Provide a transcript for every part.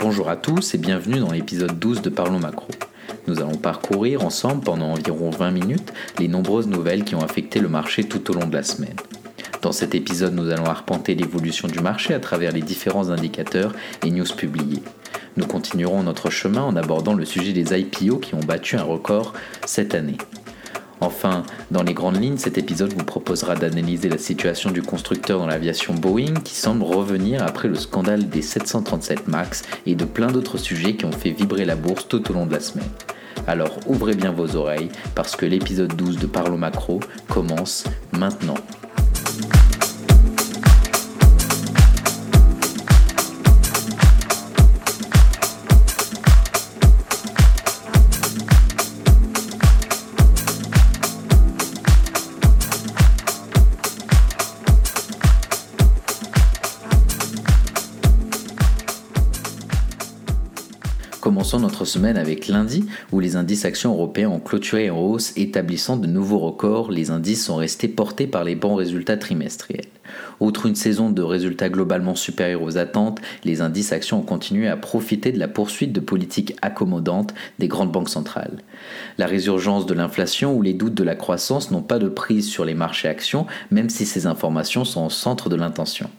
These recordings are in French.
Bonjour à tous et bienvenue dans l'épisode 12 de Parlons Macro. Nous allons parcourir ensemble pendant environ 20 minutes les nombreuses nouvelles qui ont affecté le marché tout au long de la semaine. Dans cet épisode, nous allons arpenter l'évolution du marché à travers les différents indicateurs et news publiés. Nous continuerons notre chemin en abordant le sujet des IPO qui ont battu un record cette année. Enfin, dans les grandes lignes, cet épisode vous proposera d'analyser la situation du constructeur dans l'aviation Boeing qui semble revenir après le scandale des 737 MAX et de plein d'autres sujets qui ont fait vibrer la bourse tout au long de la semaine. Alors ouvrez bien vos oreilles parce que l'épisode 12 de Parlons Macro commence maintenant. Commençons notre semaine avec lundi, où les indices actions européens ont clôturé en hausse, établissant de nouveaux records. Les indices sont restés portés par les bons résultats trimestriels. Outre une saison de résultats globalement supérieurs aux attentes, les indices actions ont continué à profiter de la poursuite de politiques accommodantes des grandes banques centrales. La résurgence de l'inflation ou les doutes de la croissance n'ont pas de prise sur les marchés actions, même si ces informations sont au centre de l'intention.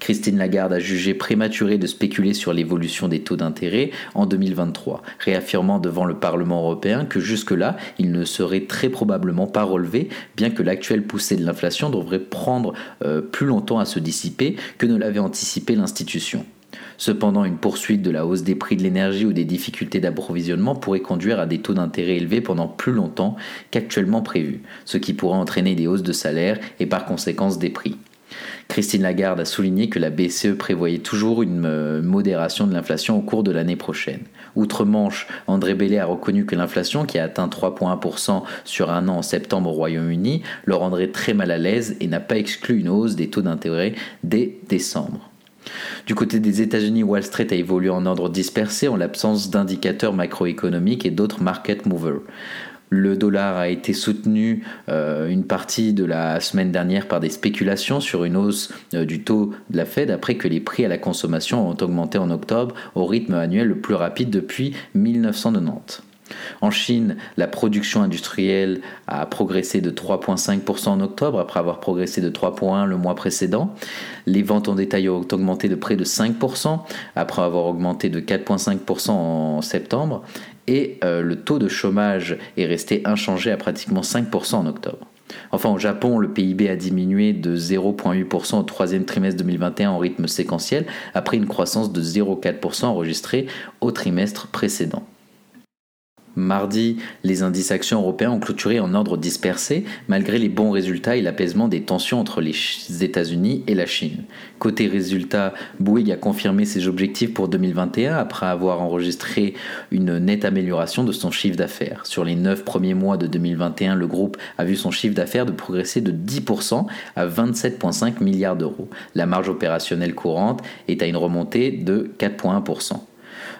Christine Lagarde a jugé prématuré de spéculer sur l'évolution des taux d'intérêt en 2023, réaffirmant devant le Parlement européen que jusque-là, il ne serait très probablement pas relevé, bien que l'actuelle poussée de l'inflation devrait prendre euh, plus longtemps à se dissiper que ne l'avait anticipé l'institution. Cependant, une poursuite de la hausse des prix de l'énergie ou des difficultés d'approvisionnement pourrait conduire à des taux d'intérêt élevés pendant plus longtemps qu'actuellement prévu, ce qui pourrait entraîner des hausses de salaire et par conséquence des prix. Christine Lagarde a souligné que la BCE prévoyait toujours une euh, modération de l'inflation au cours de l'année prochaine. Outre-Manche, André Bellet a reconnu que l'inflation, qui a atteint 3,1% sur un an en septembre au Royaume-Uni, le rendrait très mal à l'aise et n'a pas exclu une hausse des taux d'intérêt dès décembre. Du côté des États-Unis, Wall Street a évolué en ordre dispersé en l'absence d'indicateurs macroéconomiques et d'autres market movers. Le dollar a été soutenu euh, une partie de la semaine dernière par des spéculations sur une hausse euh, du taux de la Fed après que les prix à la consommation ont augmenté en octobre au rythme annuel le plus rapide depuis 1990. En Chine, la production industrielle a progressé de 3,5% en octobre après avoir progressé de 3,1% le mois précédent. Les ventes en détail ont augmenté de près de 5% après avoir augmenté de 4,5% en septembre et euh, le taux de chômage est resté inchangé à pratiquement 5% en octobre. Enfin, au Japon, le PIB a diminué de 0,8% au troisième trimestre 2021 en rythme séquentiel, après une croissance de 0,4% enregistrée au trimestre précédent. Mardi, les indices actions européens ont clôturé en ordre dispersé, malgré les bons résultats et l'apaisement des tensions entre les États-Unis et la Chine. Côté résultats, Bouygues a confirmé ses objectifs pour 2021 après avoir enregistré une nette amélioration de son chiffre d'affaires. Sur les 9 premiers mois de 2021, le groupe a vu son chiffre d'affaires progresser de 10% à 27,5 milliards d'euros. La marge opérationnelle courante est à une remontée de 4,1%.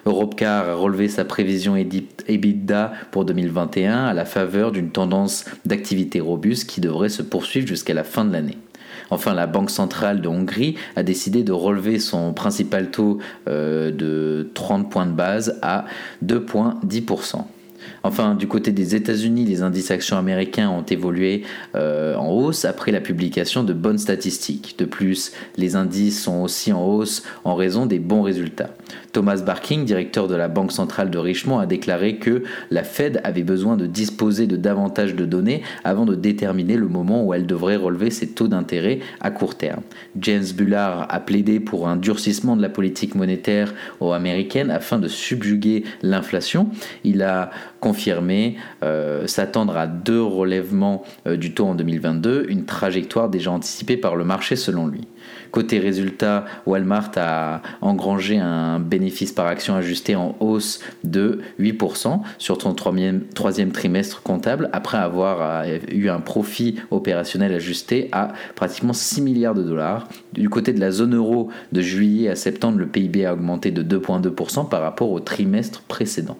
Europcar a relevé sa prévision EBITDA pour 2021 à la faveur d'une tendance d'activité robuste qui devrait se poursuivre jusqu'à la fin de l'année. Enfin, la Banque centrale de Hongrie a décidé de relever son principal taux euh, de 30 points de base à 2,10%. Enfin, du côté des États-Unis, les indices actions américains ont évolué euh, en hausse après la publication de bonnes statistiques. De plus, les indices sont aussi en hausse en raison des bons résultats. Thomas Barking, directeur de la Banque centrale de Richmond, a déclaré que la Fed avait besoin de disposer de davantage de données avant de déterminer le moment où elle devrait relever ses taux d'intérêt à court terme. James Bullard a plaidé pour un durcissement de la politique monétaire américaine afin de subjuguer l'inflation. Il a confirmé euh, s'attendre à deux relèvements euh, du taux en 2022, une trajectoire déjà anticipée par le marché selon lui. Côté résultat, Walmart a engrangé un bénéfice par action ajusté en hausse de 8% sur son troisième, trimestre comptable après avoir euh, eu un profit opérationnel ajusté à pratiquement 6 milliards de dollars. Du côté de la zone euro, de juillet à septembre, le PIB a augmenté de 2,2% par rapport au trimestre précédent.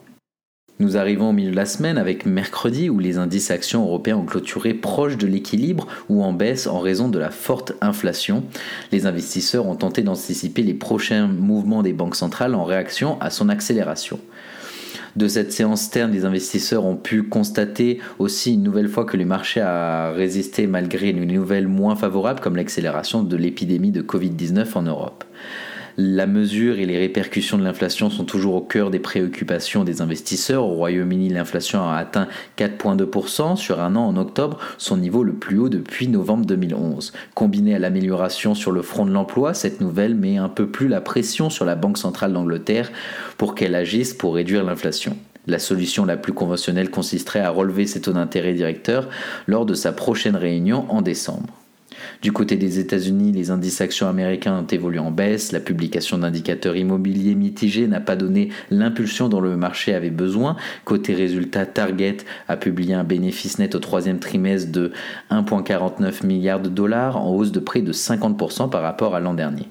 Nous arrivons au milieu de la semaine avec mercredi où les indices actions européens ont clôturé proche de l'équilibre ou en baisse en raison de la forte inflation. Les investisseurs ont tenté d'anticiper les prochains mouvements des banques centrales en réaction à son accélération. De cette séance terne, les investisseurs ont pu constater aussi une nouvelle fois que le marché a résisté malgré une nouvelle moins favorable comme l'accélération de l'épidémie de Covid-19 en Europe. La mesure et les répercussions de l'inflation sont toujours au cœur des préoccupations des investisseurs. Au Royaume-Uni, l'inflation a atteint 4,2% sur un an en octobre, son niveau le plus haut depuis novembre 2011. Combiné à l'amélioration sur le front de l'emploi, cette nouvelle met un peu plus la pression sur la Banque centrale d'Angleterre pour qu'elle agisse pour réduire l'inflation. La solution la plus conventionnelle consisterait à relever ses taux d'intérêt directeurs lors de sa prochaine réunion en décembre. Du côté des États-Unis, les indices actions américains ont évolué en baisse. La publication d'indicateurs immobiliers mitigés n'a pas donné l'impulsion dont le marché avait besoin. Côté résultat, Target a publié un bénéfice net au troisième trimestre de 1,49 milliards de dollars, en hausse de près de 50% par rapport à l'an dernier.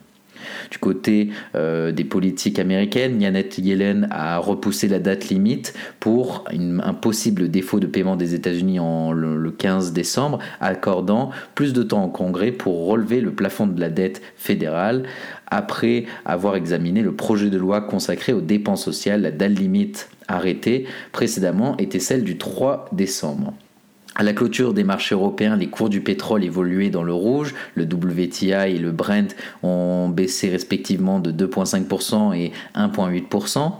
Du côté euh, des politiques américaines, Janet Yellen a repoussé la date limite pour un possible défaut de paiement des États-Unis en le 15 décembre, accordant plus de temps au Congrès pour relever le plafond de la dette fédérale. Après avoir examiné le projet de loi consacré aux dépenses sociales, la date limite arrêtée précédemment était celle du 3 décembre. À la clôture des marchés européens, les cours du pétrole évoluaient dans le rouge. Le WTI et le Brent ont baissé respectivement de 2,5% et 1,8%.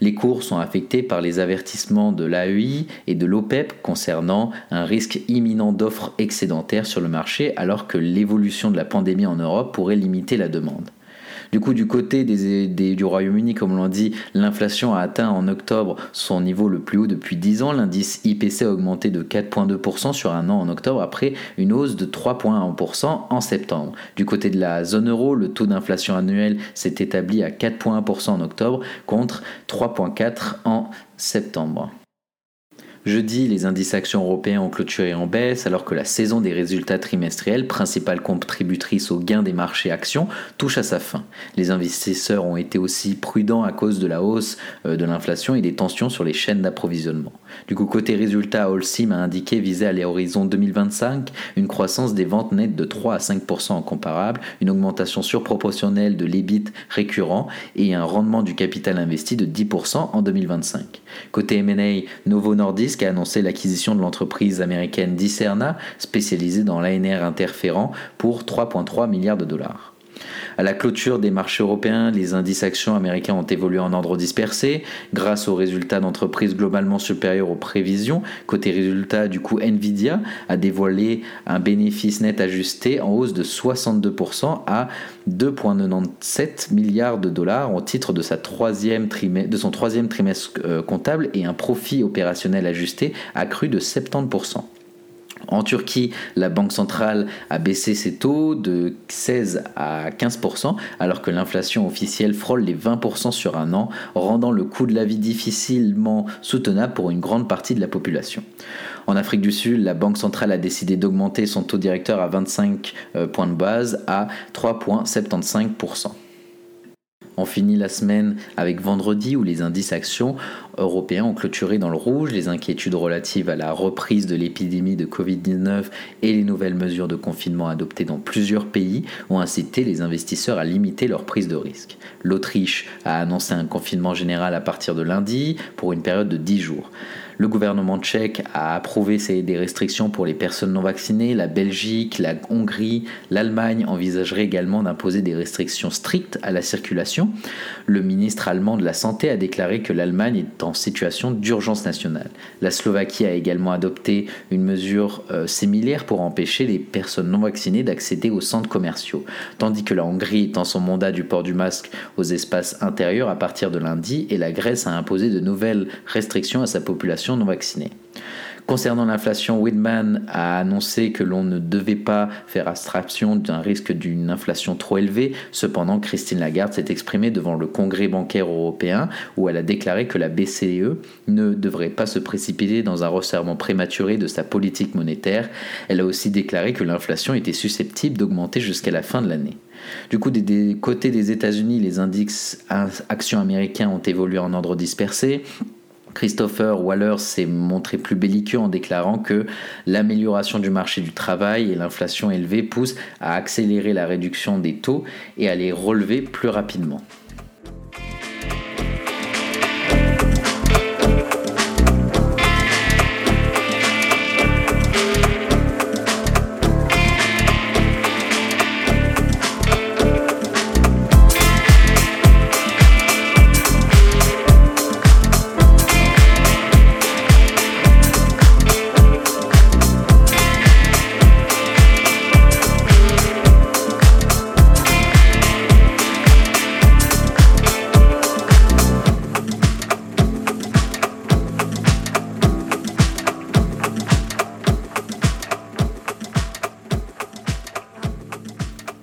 Les cours sont affectés par les avertissements de l'AEI et de l'OPEP concernant un risque imminent d'offres excédentaires sur le marché alors que l'évolution de la pandémie en Europe pourrait limiter la demande. Du coup, du côté du Royaume-Uni, comme on l'a dit, l'inflation a atteint en octobre son niveau le plus haut depuis 10 ans. L'indice IPC a augmenté de 4,2% sur un an en octobre après une hausse de 3,1% en septembre. Du côté de la zone euro, le taux d'inflation annuel s'est établi à 4,1% en octobre contre 3,4% en septembre. Jeudi, les indices actions européens ont clôturé en baisse alors que la saison des résultats trimestriels, principale contributrice au gain des marchés actions, touche à sa fin. Les investisseurs ont été aussi prudents à cause de la hausse euh, de l'inflation et des tensions sur les chaînes d'approvisionnement. Du coup, côté résultat, Holcim a indiqué viser à l'horizon 2025 une croissance des ventes nettes de 3 à 5% en comparable, une augmentation surproportionnelle de l'EBIT récurrent et un rendement du capital investi de 10% en 2025. Côté M&A, Novo Nordisk a annoncé l'acquisition de l'entreprise américaine Dicerna, spécialisée dans l'ANR interférent, pour 3,3 milliards de dollars. À la clôture des marchés européens, les indices actions américains ont évolué en ordre dispersé grâce aux résultats d'entreprises globalement supérieurs aux prévisions. Côté résultats, du coup, Nvidia a dévoilé un bénéfice net ajusté en hausse de 62% à 2,97 milliards de dollars au titre de, son troisième trimestre euh, comptable et un profit opérationnel ajusté accru de 70%. En Turquie, la Banque centrale a baissé ses taux de 16 à 15%, alors que l'inflation officielle frôle les 20% sur un an, rendant le coût de la vie difficilement soutenable pour une grande partie de la population. En Afrique du Sud, la Banque centrale a décidé d'augmenter son taux directeur à 25 euh, points de base à 3,75%. On finit la semaine avec vendredi où les indices actions européens ont clôturé dans le rouge. Les inquiétudes relatives à la reprise de l'épidémie de Covid-19 et les nouvelles mesures de confinement adoptées dans plusieurs pays ont incité les investisseurs à limiter leur prise de risque. L'Autriche a annoncé un confinement général à partir de lundi pour une période de 10 jours. Le gouvernement tchèque a approuvé des restrictions pour les personnes non vaccinées. La Belgique, la Hongrie, l'Allemagne envisageraient également d'imposer des restrictions strictes à la circulation. Le ministre allemand de la Santé a déclaré que l'Allemagne est en situation d'urgence nationale. La Slovaquie a également adopté une mesure euh, similaire pour empêcher les personnes non vaccinées d'accéder aux centres commerciaux, tandis que la Hongrie en son mandat du port du masque aux espaces intérieurs à partir de lundi et la Grèce a imposé de nouvelles restrictions à sa population non vaccinés. Concernant l'inflation, Whitman a annoncé que l'on ne devait pas faire abstraction d'un risque d'une inflation trop élevée. Cependant, Christine Lagarde s'est exprimée devant le Congrès bancaire européen où elle a déclaré que la BCE ne devrait pas se précipiter dans un resserrement prématuré de sa politique monétaire. Elle a aussi déclaré que l'inflation était susceptible d'augmenter jusqu'à la fin de l'année. Du coup, des, côtés des États-Unis, les indices actions américains ont évolué en ordre dispersé. Christopher Waller s'est montré plus belliqueux en déclarant que l'amélioration du marché du travail et l'inflation élevée poussent à accélérer la réduction des taux et à les relever plus rapidement.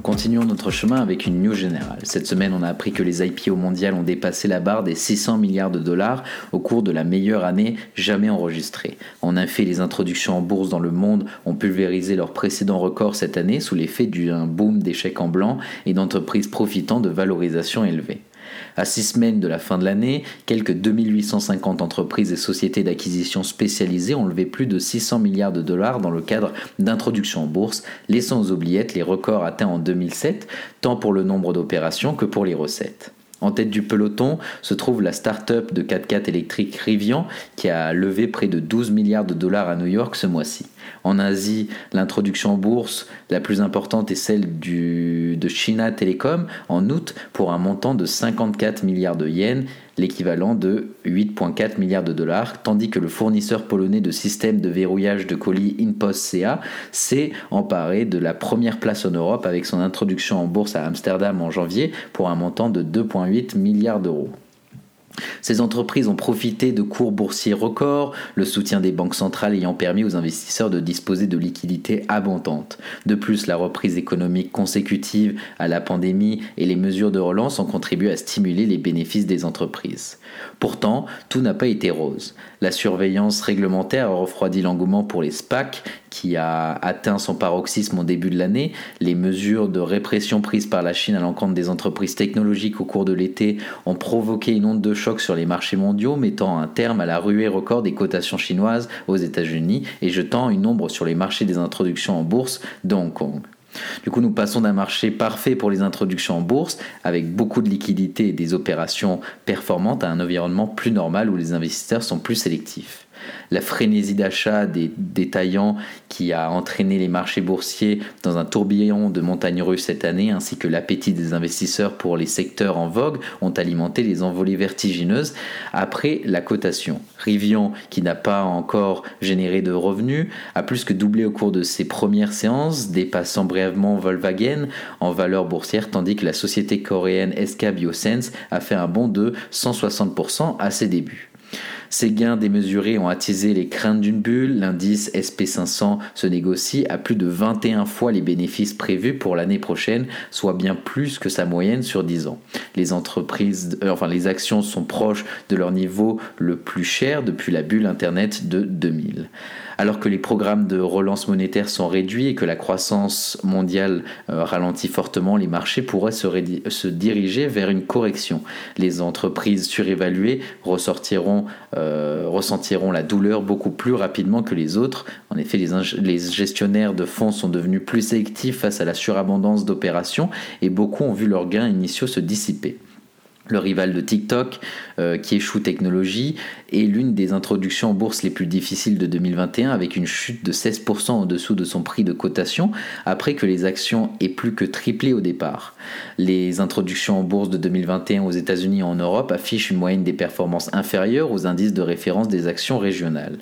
Continuons notre chemin avec une news générale. Cette semaine, on a appris que les IPO mondiales ont dépassé la barre des 600 milliards de dollars au cours de la meilleure année jamais enregistrée. En effet, les introductions en bourse dans le monde ont pulvérisé leurs précédents records cette année sous l'effet d'un boom d'échecs en blanc et d'entreprises profitant de valorisations élevées. À six semaines de la fin de l'année, quelques 2850 entreprises et sociétés d'acquisition spécialisées ont levé plus de 600 milliards de dollars dans le cadre d'introduction en bourse, laissant aux oubliettes les records atteints en 2007, tant pour le nombre d'opérations que pour les recettes. En tête du peloton se trouve la start-up de 4x4 électrique Rivian qui a levé près de 12 milliards de dollars à New York ce mois-ci. En Asie, l'introduction en bourse la plus importante est celle de China Telecom en août pour un montant de 54 milliards de yens, l'équivalent de 8,4 milliards de dollars, tandis que le fournisseur polonais de systèmes de verrouillage de colis InPost CA s'est emparé de la première place en Europe avec son introduction en bourse à Amsterdam en janvier pour un montant de 2,8 milliards d'euros. Ces entreprises ont profité de cours boursiers records, le soutien des banques centrales ayant permis aux investisseurs de disposer de liquidités abondantes. De plus, la reprise économique consécutive à la pandémie et les mesures de relance ont contribué à stimuler les bénéfices des entreprises. Pourtant, tout n'a pas été rose. La surveillance réglementaire a refroidi l'engouement pour les SPAC, qui a atteint son paroxysme au début de l'année. Les mesures de répression prises par la Chine à l'encontre des entreprises technologiques au cours de l'été ont provoqué une onde de choc sur les marchés mondiaux, mettant un terme à la ruée record des cotations chinoises aux États-Unis et jetant une ombre sur les marchés des introductions en bourse de Hong Kong. Du coup, nous passons d'un marché parfait pour les introductions en bourse, avec beaucoup de liquidités et des opérations performantes, à un environnement plus normal où les investisseurs sont plus sélectifs la frénésie d'achat des détaillants qui a entraîné les marchés boursiers dans un tourbillon de montagnes russes cette année, ainsi que l'appétit des investisseurs pour les secteurs en vogue, ont alimenté les envolées vertigineuses après la cotation. Rivian, qui n'a pas encore généré de revenus, a plus que doublé au cours de ses premières séances, dépassant brièvement Volkswagen en valeur boursière, tandis que la société coréenne SK Biosense a fait un bond de 160% à ses débuts. Ces gains démesurés ont attisé les craintes d'une bulle. L'indice SP500 se négocie à plus de 21 fois les bénéfices prévus pour l'année prochaine, soit bien plus que sa moyenne sur 10 ans. Les entreprises, euh, enfin les actions sont proches de leur niveau le plus cher depuis la bulle Internet de 2000 alors que les programmes de relance monétaire sont réduits et que la croissance mondiale euh, ralentit fortement, les marchés pourraient se, diriger vers une correction. Les entreprises surévaluées euh, ressentiront la douleur beaucoup plus rapidement que les autres. En effet, les gestionnaires de fonds sont devenus plus sélectifs face à la surabondance d'opérations et beaucoup ont vu leurs gains initiaux se dissiper le rival de TikTok, euh, qui échoue technologie, est l'une des introductions en bourse les plus difficiles de 2021, avec une chute de 16% en dessous de son prix de cotation, après que les actions aient plus que triplé au départ. Les introductions en bourse de 2021 aux États-Unis et en Europe affichent une moyenne des performances inférieures aux indices de référence des actions régionales.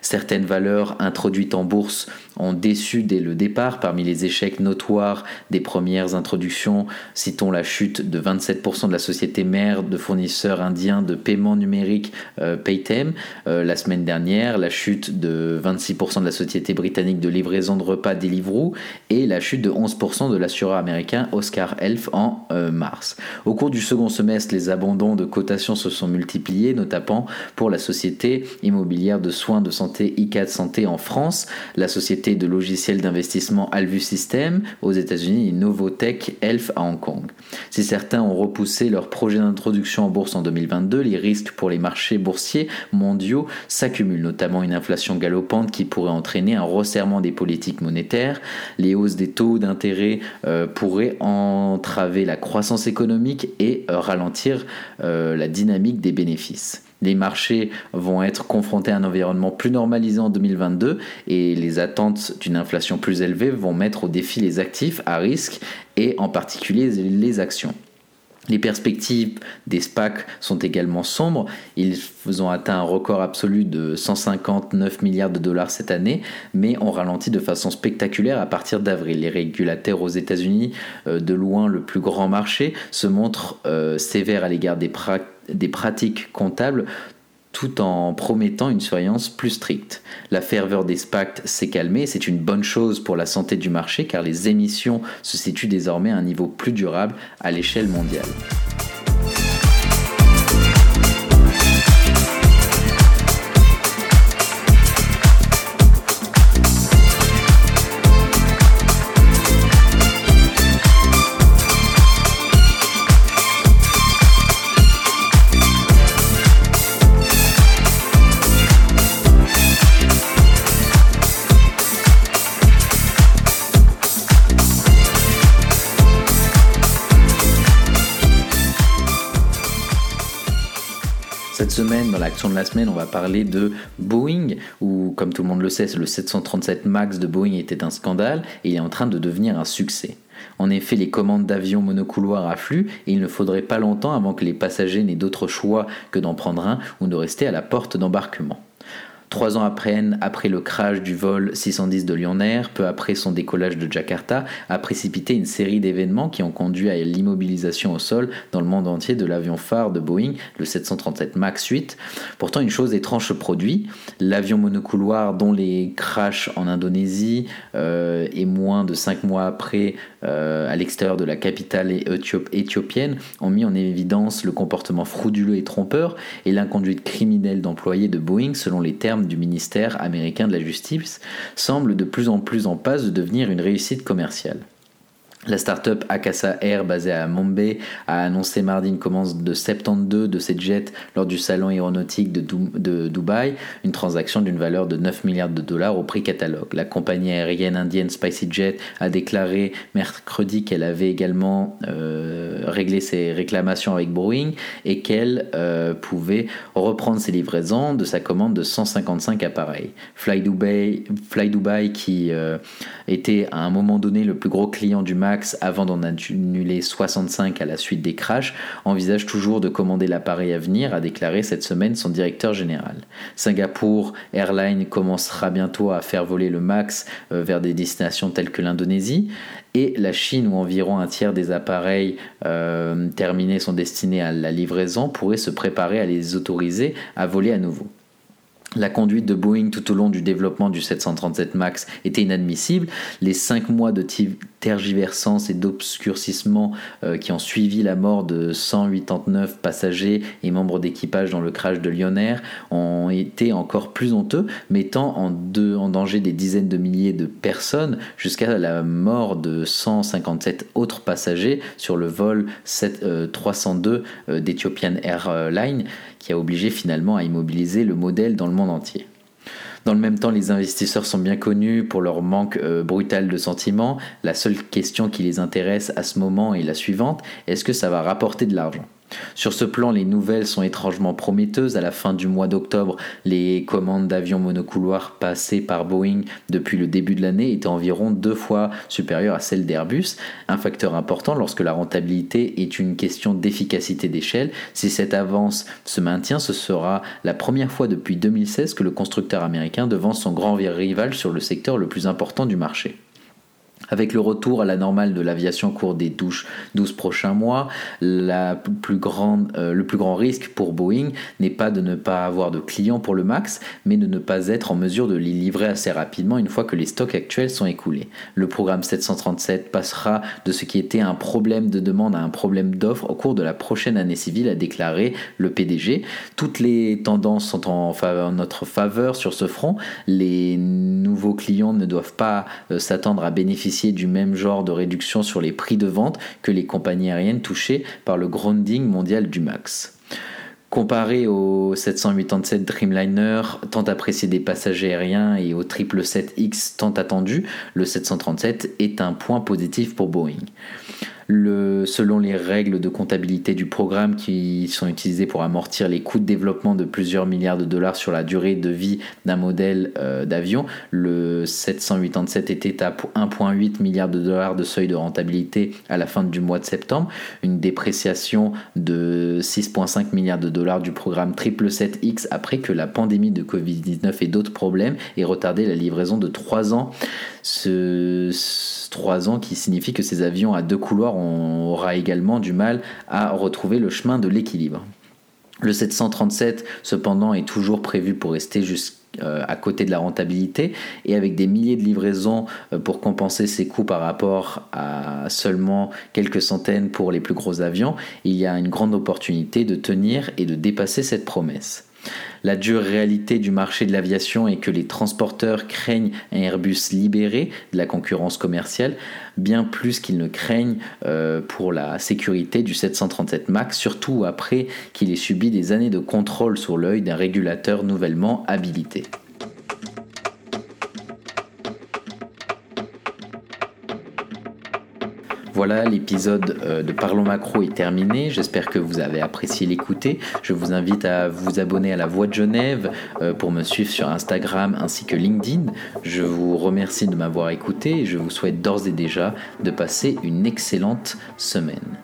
Certaines valeurs introduites en bourse ont déçu dès le départ. Parmi les échecs notoires des premières introductions, citons la chute de 27% de la société mère de fournisseurs indiens de paiement numérique euh, Paytem euh, la semaine dernière, la chute de 26% de la société britannique de livraison de repas Deliveroo et la chute de 11% de l'assureur américain Oscar Elf en euh, mars. Au cours du second semestre, les abandons de cotations se sont multipliés, notamment pour la société immobilière de soins de santé ICAD Santé en France, la société de logiciels d'investissement Alvu System aux États-Unis et Novotech Elf à Hong Kong. Si certains ont repoussé leur projet d'introduction en bourse en 2022, les risques pour les marchés boursiers mondiaux s'accumulent, notamment une inflation galopante qui pourrait entraîner un resserrement des politiques monétaires, les hausses des taux d'intérêt euh, pourraient entraver la croissance économique et euh, ralentir euh, la dynamique des bénéfices. Les marchés vont être confrontés à un environnement plus normalisé en 2022 et les attentes d'une inflation plus élevée vont mettre au défi les actifs à risque et en particulier les actions. Les perspectives des SPAC sont également sombres. Ils ont atteint un record absolu de 159 milliards de dollars cette année, mais ont ralenti de façon spectaculaire à partir d'avril. Les régulateurs aux États-Unis, euh, de loin le plus grand marché, se montrent euh, sévères à l'égard des, des pratiques comptables tout en promettant une surveillance plus stricte. La ferveur des SPAC s'est calmée, c'est une bonne chose pour la santé du marché car les émissions se situent désormais à un niveau plus durable à l'échelle mondiale. Semaine, dans l'action de la semaine, on va parler de Boeing, où, comme tout le monde le sait, le 737 MAX de Boeing était un scandale et il est en train de devenir un succès. En effet, les commandes d'avions monocouloirs affluent et il ne faudrait pas longtemps avant que les passagers n'aient d'autre choix que d'en prendre un ou de rester à la porte d'embarquement. Trois ans après, le crash du vol 610 de Lyon Air, peu après son décollage de Jakarta, a précipité une série d'événements qui ont conduit à l'immobilisation au sol dans le monde entier de l'avion phare de Boeing, le 737 MAX 8. Pourtant, une chose étrange se produit. L'avion monocouloir dont les crashs en Indonésie euh, et moins de cinq mois après euh, à l'extérieur de la capitale éthiopienne ont mis en évidence le comportement frauduleux et trompeur et l'inconduite criminelle d'employés de Boeing selon les termes du ministère américain de la Justice, semble de plus en plus en passe de devenir une réussite commerciale. La start-up Akasa Air, basée à Mumbai, a annoncé mardi une commande de 72 de ses jets lors du salon aéronautique de, Dubaï, une transaction d'une valeur de 9 milliards de dollars au prix catalogue. La compagnie aérienne indienne SpicyJet a déclaré mercredi qu'elle avait également euh, réglé ses réclamations avec Boeing et qu'elle euh, pouvait reprendre ses livraisons de sa commande de 155 appareils. Fly Dubai, Fly Dubai qui euh, était à un moment donné le plus gros client du MAX avant d'en annuler 65 à la suite des crashs, envisage toujours de commander l'appareil à venir, a déclaré cette semaine son directeur général. Singapour Airlines commencera bientôt à faire voler le MAX euh, vers des destinations telles que l'Indonésie et la Chine où environ un tiers des appareils euh, terminés sont destinés à la livraison pourrait se préparer à les autoriser à voler à nouveau. La conduite de Boeing tout au long du développement du 737 MAX était inadmissible. Les cinq mois de tergiversance et d'obscurcissement euh, qui ont suivi la mort de 189 passagers et membres d'équipage dans le crash de Lyon Air ont été encore plus honteux, mettant en, danger des dizaines de milliers de personnes jusqu'à la mort de 157 autres passagers sur le vol 302 euh, d'Ethiopian Airlines qui a obligé finalement à immobiliser le modèle dans le monde entier. Dans le même temps, les investisseurs sont bien connus pour leur manque euh, brutal de sentiments. La seule question qui les intéresse à ce moment est la suivante, est-ce que ça va rapporter de l'argent? Sur ce plan, les nouvelles sont étrangement prometteuses. À la fin du mois d'octobre, les commandes d'avions monocouloirs passées par Boeing depuis le début de l'année étaient environ deux fois supérieures à celles d'Airbus, un facteur important lorsque la rentabilité est une question d'efficacité d'échelle. Si cette avance se maintient, ce sera la première fois depuis 2016 que le constructeur américain devance son grand rival sur le secteur le plus important du marché. Avec le retour à la normale de l'aviation au cours des 12, 12 prochains mois, euh, le plus grand risque pour Boeing n'est pas de ne pas avoir de clients pour le MAX, mais de ne pas être en mesure de les livrer assez rapidement une fois que les stocks actuels sont écoulés. Le programme 737 passera de ce qui était un problème de demande à un problème d'offre au cours de la prochaine année civile, a déclaré le PDG. Toutes les tendances sont en, notre faveur sur ce front. Les nouveaux clients ne doivent pas euh, s'attendre à bénéficier du même genre de réduction sur les prix de vente que les compagnies aériennes touchées par le grounding mondial du MAX. Comparé au 787 Dreamliner, tant apprécié des passagers aériens, et au 777X tant attendu, le 737 est un point positif pour Boeing selon les règles de comptabilité du programme qui sont utilisées pour amortir les coûts de développement de plusieurs milliards de dollars sur la durée de vie d'un modèle euh, d'avion, le 787 était à 1,8 milliard de dollars de seuil de rentabilité à la fin du mois de septembre, une dépréciation de 6,5 milliards de dollars du programme 777X après que la pandémie de Covid-19 et d'autres problèmes aient retardé la livraison de 3 ans. Ce, 3 ans qui signifie que ces avions à deux couloirs aura également du mal à retrouver le chemin de l'équilibre. Le 737, cependant, est toujours prévu pour rester jusqu'à euh, à côté de la rentabilité et avec des milliers de livraisons euh, pour compenser ses coûts par rapport à seulement quelques centaines pour les plus gros avions, il y a une grande opportunité de tenir et de dépasser cette promesse. La dure réalité du marché de l'aviation est que les transporteurs craignent un Airbus libéré de la concurrence commerciale, bien plus qu'ils ne craignent euh, pour la sécurité du 737 MAX, surtout après qu'il ait subi des années de contrôle sur l'œil d'un régulateur nouvellement habilité. Voilà, l'épisode euh, de Parlons Macro est terminé. J'espère que vous avez apprécié l'écouter. Je vous invite à vous abonner à la Voix de Genève euh, pour me suivre sur Instagram ainsi que LinkedIn. Je vous remercie de m'avoir écouté et je vous souhaite d'ores et déjà de passer une excellente semaine.